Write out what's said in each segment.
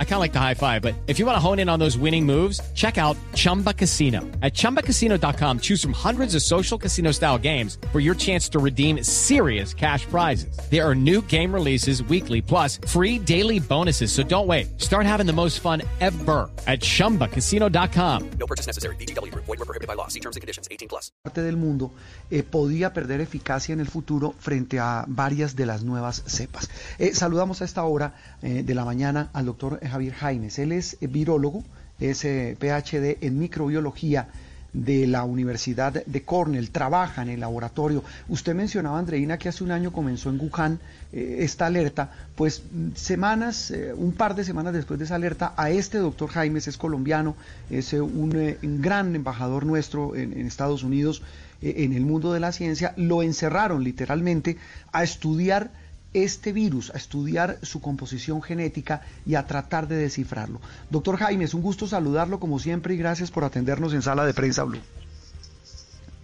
I kind of like the high five, but if you want to hone in on those winning moves, check out Chumba Casino. At ChumbaCasino.com, choose from hundreds of social casino style games for your chance to redeem serious cash prizes. There are new game releases weekly, plus free daily bonuses. So don't wait. Start having the most fun ever at ChumbaCasino.com. No purchase necessary. BGW. Void were prohibited by law. See terms and conditions. 18 plus. parte del mundo eh, podía perder eficacia en el futuro frente a varias de las nuevas cepas. Eh, saludamos a esta hora eh, de la mañana al doctor Javier Jaimes. Él es virólogo, es eh, PhD en microbiología de la Universidad de Cornell, trabaja en el laboratorio. Usted mencionaba, Andreina, que hace un año comenzó en Wuhan eh, esta alerta, pues semanas, eh, un par de semanas después de esa alerta, a este doctor Jaimes, es colombiano, es un, gran embajador nuestro en, Estados Unidos, en el mundo de la ciencia, lo encerraron literalmente a estudiar este virus, a estudiar su composición genética y a tratar de descifrarlo. Doctor Jaime, es un gusto saludarlo como siempre y gracias por atendernos en Sala de Prensa Blue.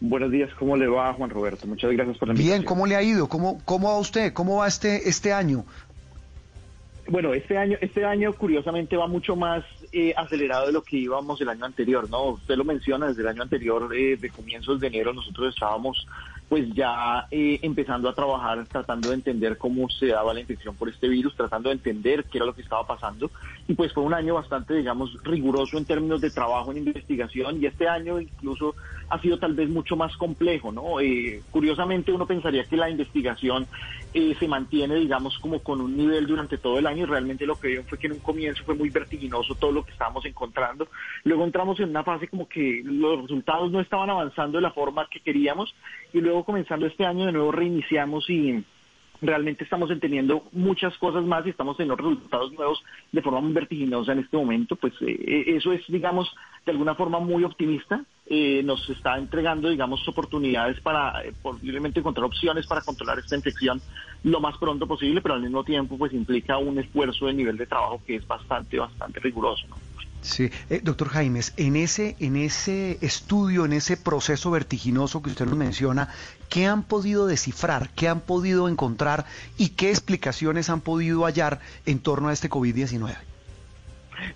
Buenos días, ¿cómo le va Juan Roberto? Muchas gracias por la invitación. Bien, ¿cómo le ha ido? ¿Cómo, cómo va usted? ¿Cómo va este, este año? Bueno, este año, este año curiosamente va mucho más eh, acelerado de lo que íbamos el año anterior, ¿no? Usted lo menciona, desde el año anterior, eh, de comienzos de enero, nosotros estábamos pues ya eh, empezando a trabajar, tratando de entender cómo se daba la infección por este virus, tratando de entender qué era lo que estaba pasando. Y pues fue un año bastante, digamos, riguroso en términos de trabajo en investigación y este año incluso ha sido tal vez mucho más complejo, ¿no? Eh, curiosamente uno pensaría que la investigación eh, se mantiene, digamos, como con un nivel durante todo el año y realmente lo que vieron fue que en un comienzo fue muy vertiginoso todo lo que estábamos encontrando. Luego entramos en una fase como que los resultados no estaban avanzando de la forma que queríamos y luego comenzando este año de nuevo reiniciamos y realmente estamos entendiendo muchas cosas más y estamos teniendo resultados nuevos de forma muy vertiginosa en este momento, pues eh, eso es, digamos, de alguna forma muy optimista, eh, nos está entregando, digamos, oportunidades para eh, posiblemente encontrar opciones para controlar esta infección lo más pronto posible, pero al mismo tiempo pues implica un esfuerzo de nivel de trabajo que es bastante, bastante riguroso, ¿no? Sí, eh, doctor Jaimes, en ese, en ese estudio, en ese proceso vertiginoso que usted nos menciona, ¿qué han podido descifrar, qué han podido encontrar y qué explicaciones han podido hallar en torno a este COVID-19?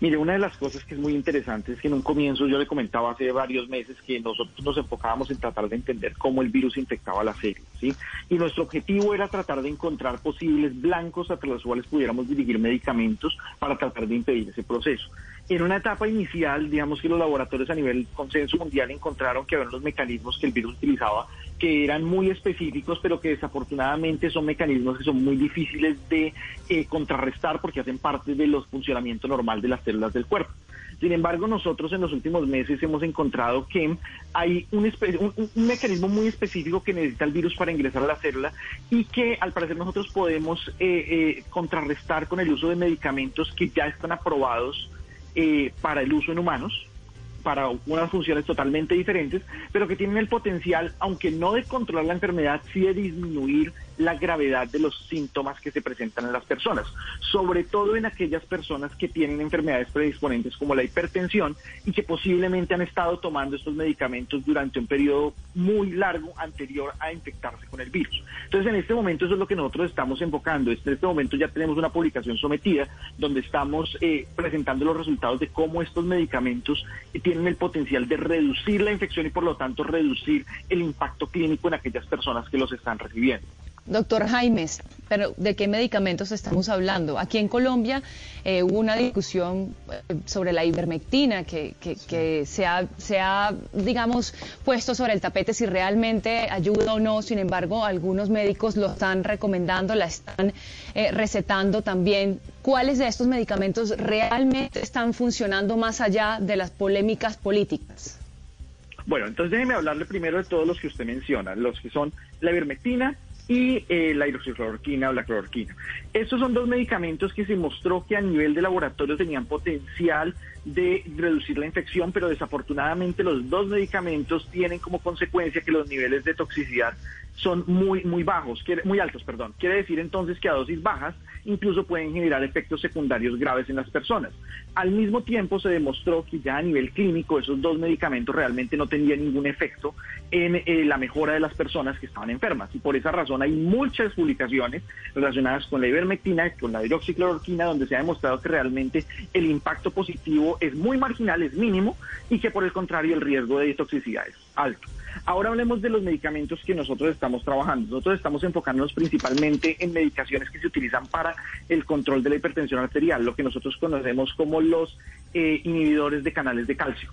Mire, una de las cosas que es muy interesante es que en un comienzo yo le comentaba hace varios meses que nosotros nos enfocábamos en tratar de entender cómo el virus infectaba la célula, ¿sí? Y nuestro objetivo era tratar de encontrar posibles blancos a los cuales pudiéramos dirigir medicamentos para tratar de impedir ese proceso. En una etapa inicial, digamos que los laboratorios a nivel consenso mundial encontraron que había unos mecanismos que el virus utilizaba que eran muy específicos, pero que desafortunadamente son mecanismos que son muy difíciles de eh, contrarrestar porque hacen parte de los funcionamientos normal de las células del cuerpo. Sin embargo, nosotros en los últimos meses hemos encontrado que hay un, un- un mecanismo muy específico que necesita el virus para ingresar a la célula y que al parecer nosotros podemos eh, eh, contrarrestar con el uso de medicamentos que ya están aprobados eh, para el uso en humanos para unas funciones totalmente diferentes, pero que tienen el potencial, aunque no de controlar la enfermedad, sí de disminuir la gravedad de los síntomas que se presentan en las personas, sobre todo en aquellas personas que tienen enfermedades predisponentes como la hipertensión y que posiblemente han estado tomando estos medicamentos durante un periodo muy largo anterior a infectarse con el virus. Entonces, en este momento eso es lo que nosotros estamos enfocando. En este momento ya tenemos una publicación sometida donde estamos eh, presentando los resultados de cómo estos medicamentos tienen el potencial de reducir la infección y por lo tanto reducir el impacto clínico en aquellas personas que los están recibiendo. Doctor Jaimes, pero ¿de qué medicamentos estamos hablando? Aquí en Colombia eh, hubo una discusión eh, sobre la ivermectina que, que, que se, ha, se ha, digamos, puesto sobre el tapete si realmente ayuda o no. Sin embargo, algunos médicos lo están recomendando, la están eh, recetando también. ¿Cuáles de estos medicamentos realmente están funcionando más allá de las polémicas políticas? Bueno, entonces déjeme hablarle primero de todos los que usted menciona, los que son la ivermectina, y eh, la hidroxicloroquina o la cloroquina. Estos son dos medicamentos que se mostró que a nivel de laboratorio tenían potencial de reducir la infección, pero desafortunadamente los dos medicamentos tienen como consecuencia que los niveles de toxicidad son muy muy bajos, muy altos, perdón. Quiere decir entonces que a dosis bajas incluso pueden generar efectos secundarios graves en las personas. Al mismo tiempo se demostró que ya a nivel clínico esos dos medicamentos realmente no tenían ningún efecto en eh, la mejora de las personas que estaban enfermas y por esa razón hay muchas publicaciones relacionadas con la ivermectina, con la hidroxicloroquina, donde se ha demostrado que realmente el impacto positivo es muy marginal, es mínimo y que por el contrario el riesgo de toxicidad es alto. Ahora hablemos de los medicamentos que nosotros estamos trabajando. Nosotros estamos enfocándonos principalmente en medicaciones que se utilizan para el control de la hipertensión arterial, lo que nosotros conocemos como los eh, inhibidores de canales de calcio.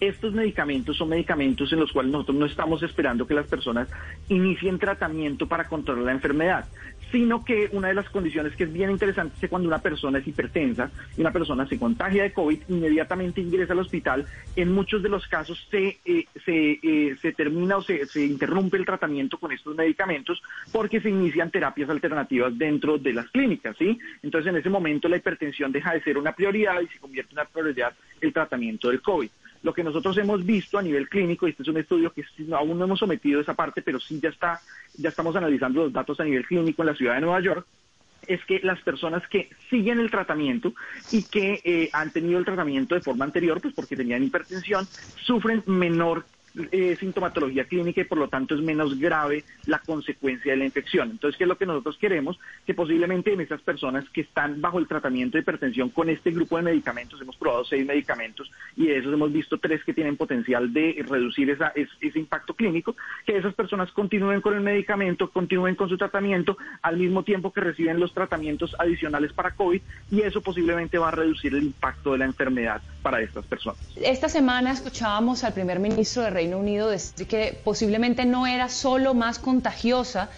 Estos medicamentos son medicamentos en los cuales nosotros no estamos esperando que las personas inicien tratamiento para controlar la enfermedad, sino que una de las condiciones que es bien interesante es cuando una persona es hipertensa y una persona se contagia de COVID, inmediatamente ingresa al hospital, en muchos de los casos se, eh, se, eh, se, termina o se, se interrumpe el tratamiento con estos medicamentos porque se inician terapias alternativas dentro de las clínicas, ¿sí? Entonces en ese momento la hipertensión deja de ser una prioridad y se convierte en una prioridad el tratamiento del COVID. Lo que nosotros hemos visto a nivel clínico, y este es un estudio que aún no hemos sometido esa parte, pero sí ya está, ya estamos analizando los datos a nivel clínico en la ciudad de Nueva York, es que las personas que siguen el tratamiento y que eh, han tenido el tratamiento de forma anterior, pues porque tenían hipertensión, sufren menor eh, sintomatología clínica y por lo tanto es menos grave la consecuencia de la infección. Entonces, ¿qué es lo que nosotros queremos? Que posiblemente en esas personas que están bajo el tratamiento de hipertensión con este grupo de medicamentos, hemos probado seis medicamentos y de esos hemos visto tres que tienen potencial de reducir ese impacto clínico, que esas personas continúen con el medicamento, continúen con su tratamiento al mismo tiempo que reciben los tratamientos adicionales para COVID y eso posiblemente va a reducir el impacto de la enfermedad para estas personas. Esta semana escuchábamos al primer ministro de Reino Unido que posiblemente no era solo más contagiosa,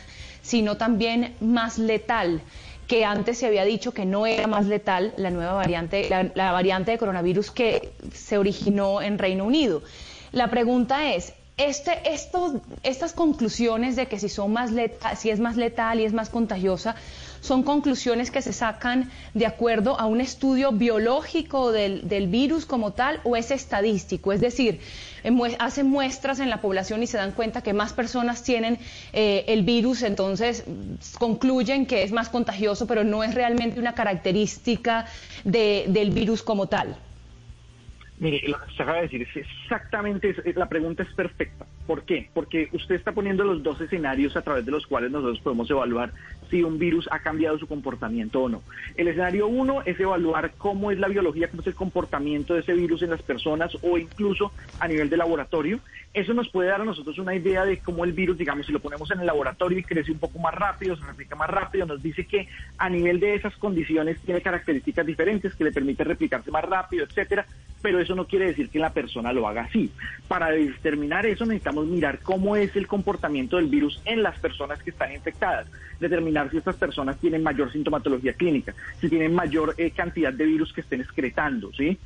sino también más letal que antes se había dicho que no era más letal la nueva variante, la, variante de coronavirus que se originó en Reino Unido. La pregunta es, este, estas conclusiones de que si, son más si es más letal y es más contagiosa, son conclusiones que se sacan de acuerdo a un estudio biológico del, del virus como tal o es estadístico. Es decir, hacen muestras en la población y se dan cuenta que más personas tienen eh, el virus, entonces concluyen que es más contagioso, pero no es realmente una característica del virus como tal. Mire, lo que se acaba de decir es exactamente, la pregunta es perfecta. ¿Por qué? Porque usted está poniendo los dos escenarios a través de los cuales nosotros podemos evaluar si un virus ha cambiado su comportamiento o no. El escenario uno es evaluar cómo es la biología, cómo es el comportamiento de ese virus en las personas o incluso a nivel de laboratorio. Eso nos puede dar a nosotros una idea de cómo el virus, digamos, si lo ponemos en el laboratorio y crece un poco más rápido, se replica más rápido, nos dice que a nivel de esas condiciones tiene características diferentes que le permite replicarse más rápido, etcétera, pero eso no quiere decir que la persona lo haga así. Para determinar eso necesitamos mirar cómo es el comportamiento del virus en las personas que están infectadas, determinar si estas personas tienen mayor sintomatología clínica, si tienen mayor eh, cantidad de virus que estén excretando, ¿sí?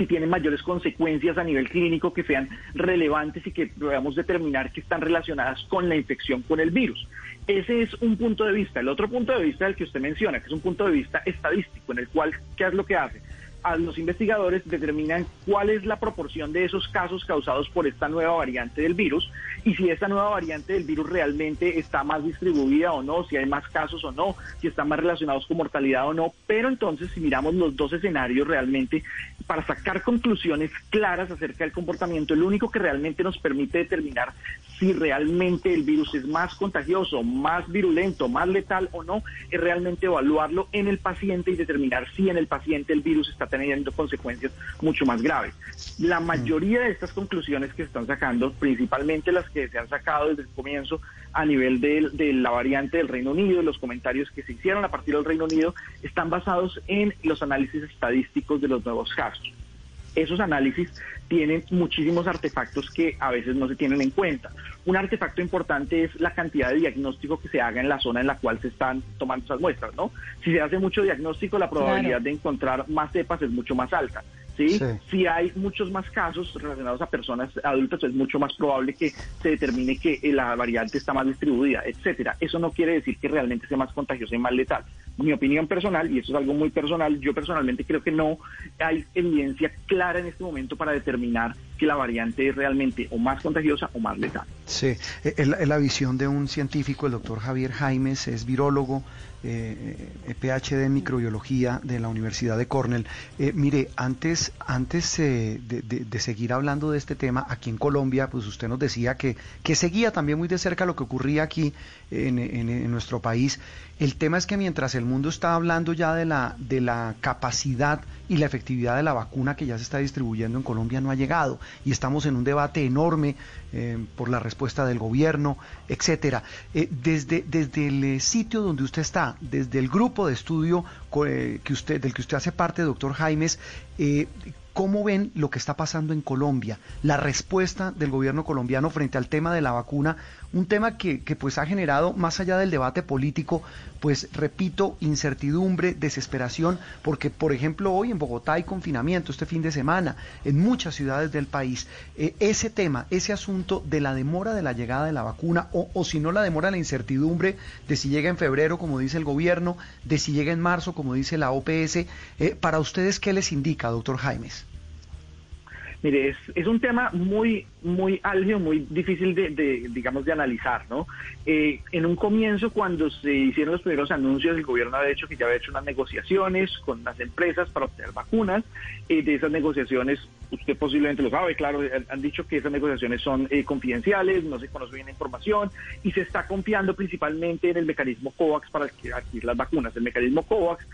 si tienen mayores consecuencias a nivel clínico que sean relevantes y que podamos determinar que están relacionadas con la infección con el virus. Ese es un punto de vista. El otro punto de vista del que usted menciona, que es un punto de vista estadístico, en el cual, ¿qué es lo que hace? A los investigadores determinan cuál es la proporción de esos casos causados por esta nueva variante del virus y si esta nueva variante del virus realmente está más distribuida o no, si hay más casos o no, si están más relacionados con mortalidad o no. Pero entonces, si miramos los dos escenarios realmente, para sacar conclusiones claras acerca del comportamiento, el único que realmente nos permite determinar si realmente el virus es más contagioso, más virulento, más letal o no, es realmente evaluarlo en el paciente y determinar si en el paciente el virus está teniendo consecuencias mucho más graves. La mayoría de estas conclusiones que se están sacando, principalmente las que se han sacado desde el comienzo a nivel de, de la variante del Reino Unido, los comentarios que se hicieron a partir del Reino Unido, están basados en los análisis estadísticos de los nuevos casos esos análisis tienen muchísimos artefactos que a veces no se tienen en cuenta. Un artefacto importante es la cantidad de diagnóstico que se haga en la zona en la cual se están tomando esas muestras, ¿no? Si se hace mucho diagnóstico, la probabilidad de encontrar más cepas es mucho más alta. ¿sí? Si hay muchos más casos relacionados a personas adultas, es mucho más probable que se determine que la variante está más distribuida, etcétera. Eso no quiere decir que realmente sea más contagiosa y más letal. Mi opinión personal, y eso es algo muy personal, yo personalmente creo que no hay evidencia clara en este momento para determinar que la variante es realmente o más contagiosa o más letal. Sí, es la, visión de un científico, el doctor Javier Jaimes, es virólogo, eh, eh PhD en microbiología de la Universidad de Cornell. Eh, mire, antes, antes eh, de, seguir hablando de este tema, aquí en Colombia, pues usted nos decía que, que seguía también muy de cerca lo que ocurría aquí en, en nuestro país. El tema es que mientras el mundo está hablando ya de la, de la capacidad y la efectividad de la vacuna que ya se está distribuyendo en Colombia no ha llegado y estamos en un debate enorme por la respuesta del gobierno, etcétera. Desde, desde el sitio donde usted está, desde el grupo de estudio que usted, del que usted hace parte, doctor Jaimes, ¿Cómo ven lo que está pasando en Colombia? La respuesta del gobierno colombiano frente al tema de la vacuna, un tema que, pues ha generado, más allá del debate político, pues repito, incertidumbre, desesperación, porque por ejemplo hoy en Bogotá hay confinamiento este fin de semana, en muchas ciudades del país. Eh, ese tema, ese asunto de la demora de la llegada de la vacuna, o, o si no la demora, la incertidumbre de si llega en febrero, como dice el gobierno, de si llega en marzo, como dice la OPS, eh, para ustedes, ¿qué les indica, doctor Jaimes? Mire, es, es un tema muy, muy álgido, muy difícil de, digamos, de analizar, ¿no? Eh, en un comienzo, cuando se hicieron los primeros anuncios, el gobierno había hecho que ya había hecho unas negociaciones con las empresas para obtener vacunas. Eh, de esas negociaciones, usted posiblemente lo sabe, claro, han dicho que esas negociaciones son eh, confidenciales, no se conoce bien la información y se está confiando principalmente en el mecanismo COVAX para adquirir las vacunas. El mecanismo COVAX,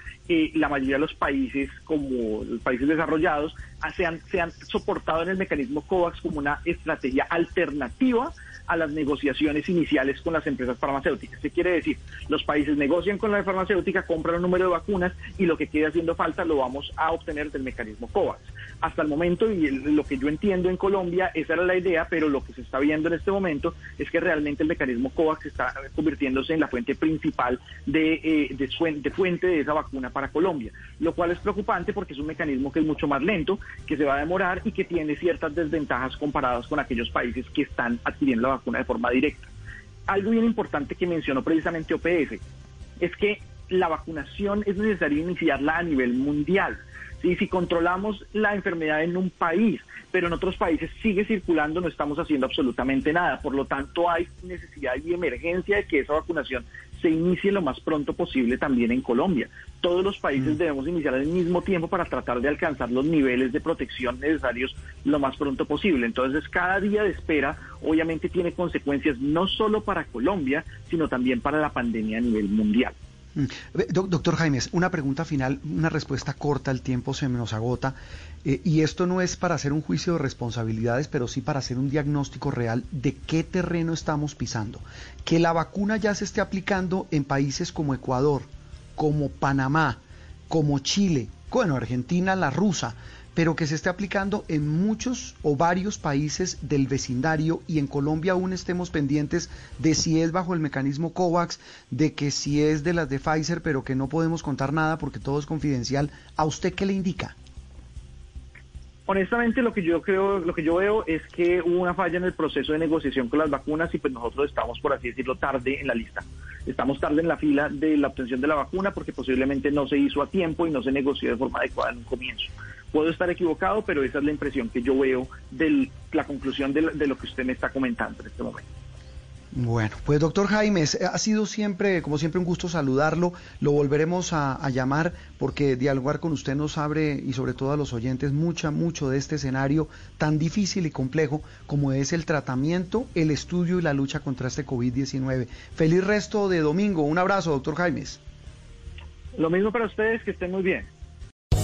la mayoría de los países, como los países desarrollados, se han, se han soportado en el mecanismo COVAX como una estrategia alternativa a las negociaciones iniciales con las empresas farmacéuticas. ¿Qué quiere decir? Los países negocian con la farmacéutica, compran un número de vacunas y lo que quede haciendo falta lo vamos a obtener del mecanismo COVAX. Hasta el momento, y lo que yo entiendo en Colombia, esa era la idea, pero lo que se está viendo en este momento es que realmente el mecanismo COVAX está convirtiéndose en la fuente principal de, eh, de fuente de esa vacuna para Colombia, lo cual es preocupante porque es un mecanismo que es mucho más lento, que se va a demorar y que tiene ciertas desventajas comparadas con aquellos países que están adquiriendo la vacuna de forma directa. Algo bien importante que mencionó precisamente OPS es que la vacunación es necesario iniciarla a nivel mundial. Si controlamos la enfermedad en un país, pero en otros países sigue circulando, no estamos haciendo absolutamente nada. Por lo tanto, hay necesidad y emergencia de que esa vacunación se inicie lo más pronto posible también en Colombia. Todos los países mm. debemos iniciar al mismo tiempo para tratar de alcanzar los niveles de protección necesarios lo más pronto posible. Entonces, cada día de espera obviamente tiene consecuencias no solo para Colombia, sino también para la pandemia a nivel mundial. Mm. Doctor Jaimes, una pregunta final, una respuesta corta, el tiempo se nos agota. Eh, y esto no es para hacer un juicio de responsabilidades, pero sí para hacer un diagnóstico real de qué terreno estamos pisando. Que la vacuna ya se esté aplicando en países como Ecuador, como Panamá, como Chile, bueno, Argentina, la rusa, pero que se esté aplicando en muchos o varios países del vecindario y en Colombia aún estemos pendientes de si es bajo el mecanismo COVAX, de que si es de las de Pfizer, pero que no podemos contar nada porque todo es confidencial. ¿A usted qué le indica? Honestamente, lo que yo creo, lo que yo veo es que hubo una falla en el proceso de negociación con las vacunas y pues nosotros estamos, por así decirlo, tarde en la lista. Estamos tarde en la fila de la obtención de la vacuna porque posiblemente no se hizo a tiempo y no se negoció de forma adecuada en un comienzo. Puedo estar equivocado, pero esa es la impresión que yo veo de la conclusión de, lo que usted me está comentando en este momento. Bueno, pues doctor Jaime, ha sido siempre, como siempre, un gusto saludarlo. Lo volveremos a, llamar porque dialogar con usted nos abre, y sobre todo a los oyentes, mucha, mucho de este escenario tan difícil y complejo como es el tratamiento, el estudio y la lucha contra este COVID-19. Feliz resto de domingo. Un abrazo, doctor Jaimes. Lo mismo para ustedes, que estén muy bien.